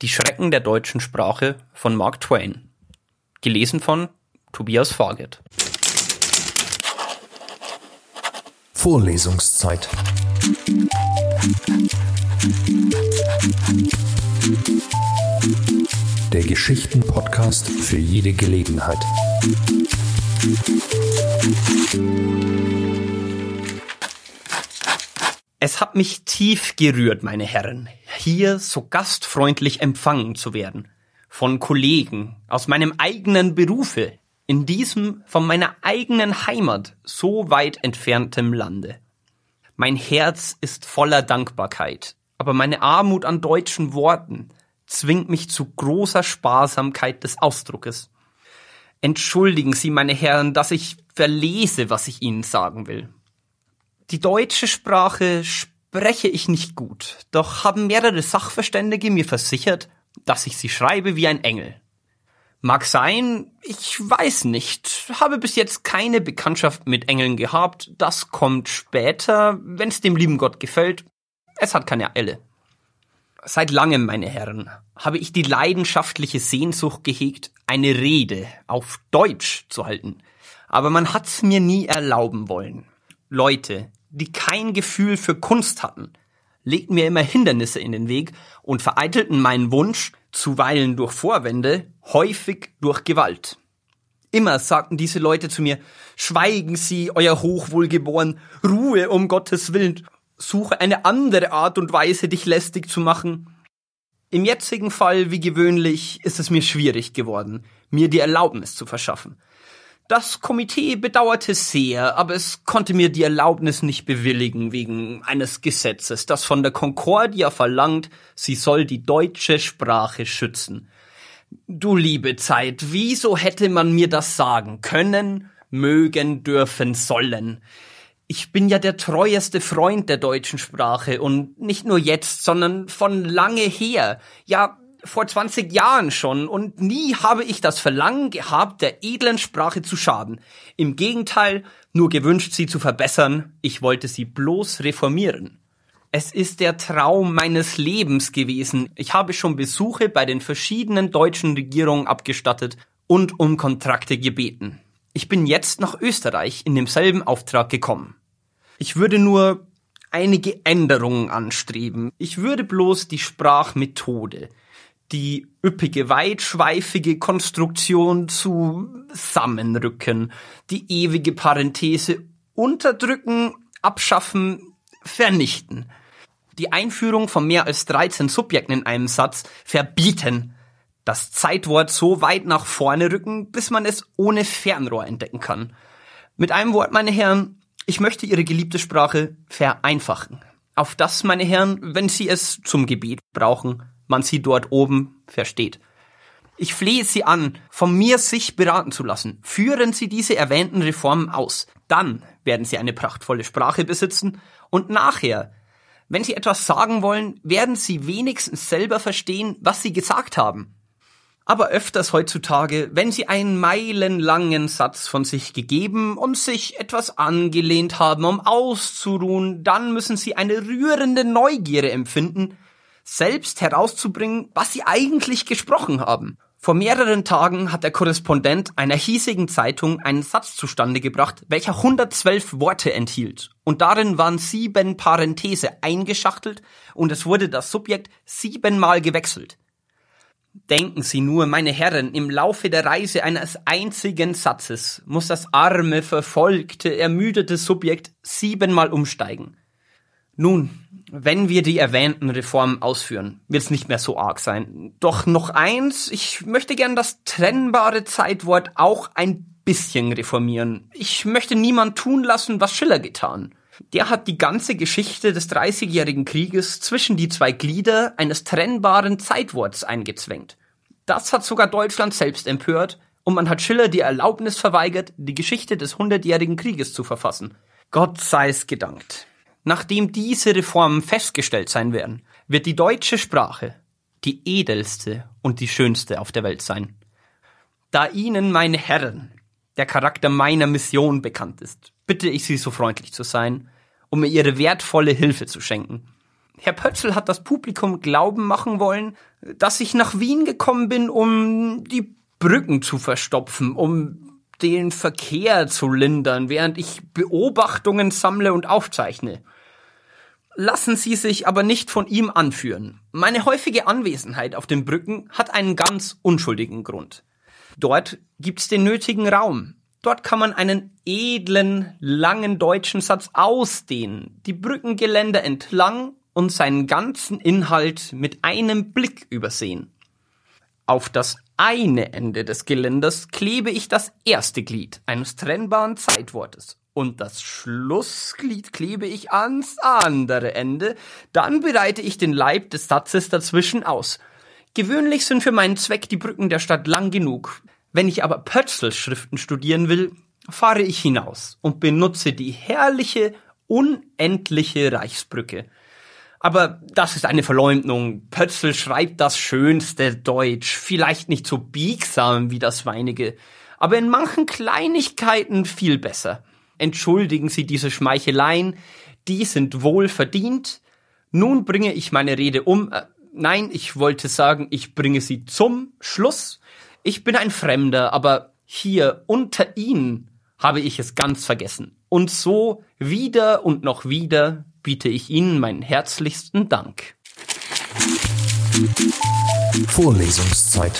Die Schrecken der deutschen Sprache von Mark Twain. Gelesen von Tobias Farget. Vorlesungszeit. Der Geschichten-Podcast für jede Gelegenheit. Es hat mich tief gerührt, meine Herren, hier so gastfreundlich empfangen zu werden. Von Kollegen aus meinem eigenen Berufe, in diesem von meiner eigenen Heimat so weit entferntem Lande. Mein Herz ist voller Dankbarkeit, aber meine Armut an deutschen Worten zwingt mich zu großer Sparsamkeit des Ausdruckes. Entschuldigen Sie, meine Herren, dass ich verlese, was ich Ihnen sagen will. Die deutsche Sprache spreche ich nicht gut, doch haben mehrere Sachverständige mir versichert, dass ich sie schreibe wie ein Engel. Mag sein, ich weiß nicht, habe bis jetzt keine Bekanntschaft mit Engeln gehabt, das kommt später, wenn's dem lieben Gott gefällt. Es hat keine Eile. Seit langem, meine Herren, habe ich die leidenschaftliche Sehnsucht gehegt, eine Rede auf Deutsch zu halten. Aber man hat's mir nie erlauben wollen. Leute, die kein Gefühl für Kunst hatten, legten mir immer Hindernisse in den Weg und vereitelten meinen Wunsch, zuweilen durch Vorwände, häufig durch Gewalt. Immer sagten diese Leute zu mir, schweigen Sie, Euer Hochwohlgeboren, Ruhe um Gottes Willen, suche eine andere Art und Weise, dich lästig zu machen. Im jetzigen Fall, wie gewöhnlich, ist es mir schwierig geworden, mir die Erlaubnis zu verschaffen. Das Komitee bedauerte sehr, aber es konnte mir die Erlaubnis nicht bewilligen wegen eines Gesetzes, das von der Concordia verlangt, sie soll die deutsche Sprache schützen. Du liebe Zeit, wieso hätte man mir das sagen können, mögen, dürfen, sollen? Ich bin ja der treueste Freund der deutschen Sprache und nicht nur jetzt, sondern von lange her. Ja, vor 20 Jahren schon und nie habe ich das Verlangen gehabt, der edlen Sprache zu schaden. Im Gegenteil, nur gewünscht, sie zu verbessern. Ich wollte sie bloß reformieren. Es ist der Traum meines Lebens gewesen. Ich habe schon Besuche bei den verschiedenen deutschen Regierungen abgestattet und um Kontrakte gebeten. Ich bin jetzt nach Österreich in demselben Auftrag gekommen. Ich würde nur einige Änderungen anstreben. Ich würde bloß die Sprachmethode, die üppige, weitschweifige Konstruktion zusammenrücken, die ewige Parenthese unterdrücken, abschaffen, vernichten. Die Einführung von mehr als 13 Subjekten in einem Satz verbieten. Das Zeitwort so weit nach vorne rücken, bis man es ohne Fernrohr entdecken kann. Mit einem Wort, meine Herren, ich möchte Ihre geliebte Sprache vereinfachen. Auf das, meine Herren, wenn Sie es zum Gebet brauchen, man sie dort oben versteht. Ich flehe Sie an, von mir sich beraten zu lassen. Führen Sie diese erwähnten Reformen aus. Dann werden Sie eine prachtvolle Sprache besitzen und nachher, wenn Sie etwas sagen wollen, werden Sie wenigstens selber verstehen, was Sie gesagt haben. Aber öfters heutzutage, wenn Sie einen meilenlangen Satz von sich gegeben und sich etwas angelehnt haben, um auszuruhen, dann müssen Sie eine rührende Neugierde empfinden, selbst herauszubringen, was sie eigentlich gesprochen haben. Vor mehreren Tagen hat der Korrespondent einer hiesigen Zeitung einen Satz zustande gebracht, welcher 112 Worte enthielt. Und darin waren sieben Parenthese eingeschachtelt und es wurde das Subjekt siebenmal gewechselt. Denken Sie nur, meine Herren, im Laufe der Reise eines einzigen Satzes muss das arme, verfolgte, ermüdete Subjekt siebenmal umsteigen. Nun, wenn wir die erwähnten Reformen ausführen, wird es nicht mehr so arg sein. Doch noch eins, ich möchte gern das trennbare Zeitwort auch ein bisschen reformieren. Ich möchte niemand tun lassen, was Schiller getan. Der hat die ganze Geschichte des Dreißigjährigen Krieges zwischen die zwei Glieder eines trennbaren Zeitworts eingezwängt. Das hat sogar Deutschland selbst empört und man hat Schiller die Erlaubnis verweigert, die Geschichte des Hundertjährigen Krieges zu verfassen. Gott sei es gedankt. Nachdem diese Reformen festgestellt sein werden, wird die deutsche Sprache die edelste und die schönste auf der Welt sein. Da Ihnen, meine Herren, der Charakter meiner Mission bekannt ist, bitte ich Sie so freundlich zu sein, um mir Ihre wertvolle Hilfe zu schenken. Herr Pötzl hat das Publikum glauben machen wollen, dass ich nach Wien gekommen bin, um die Brücken zu verstopfen, um den Verkehr zu lindern, während ich Beobachtungen sammle und aufzeichne. Lassen Sie sich aber nicht von ihm anführen. Meine häufige Anwesenheit auf den Brücken hat einen ganz unschuldigen Grund. Dort gibt's den nötigen Raum. Dort kann man einen edlen, langen deutschen Satz ausdehnen, die Brückengeländer entlang und seinen ganzen Inhalt mit einem Blick übersehen. Auf das eine Ende des Geländers klebe ich das erste Glied eines trennbaren Zeitwortes und das Schlussglied klebe ich ans andere Ende, dann bereite ich den Leib des Satzes dazwischen aus. Gewöhnlich sind für meinen Zweck die Brücken der Stadt lang genug. Wenn ich aber Pötzl-Schriften studieren will, fahre ich hinaus und benutze die herrliche, unendliche Reichsbrücke. Aber das ist eine Verleumdung. Pötzl schreibt das schönste Deutsch, vielleicht nicht so biegsam wie das weinige, aber in manchen Kleinigkeiten viel besser. Entschuldigen Sie diese Schmeicheleien, die sind wohl verdient. Nun bringe ich meine Rede um. Äh, nein, ich wollte sagen, ich bringe sie zum Schluss. Ich bin ein Fremder, aber hier unter Ihnen habe ich es ganz vergessen. Und so wieder und noch wieder biete ich Ihnen meinen herzlichsten Dank. Vorlesungszeit.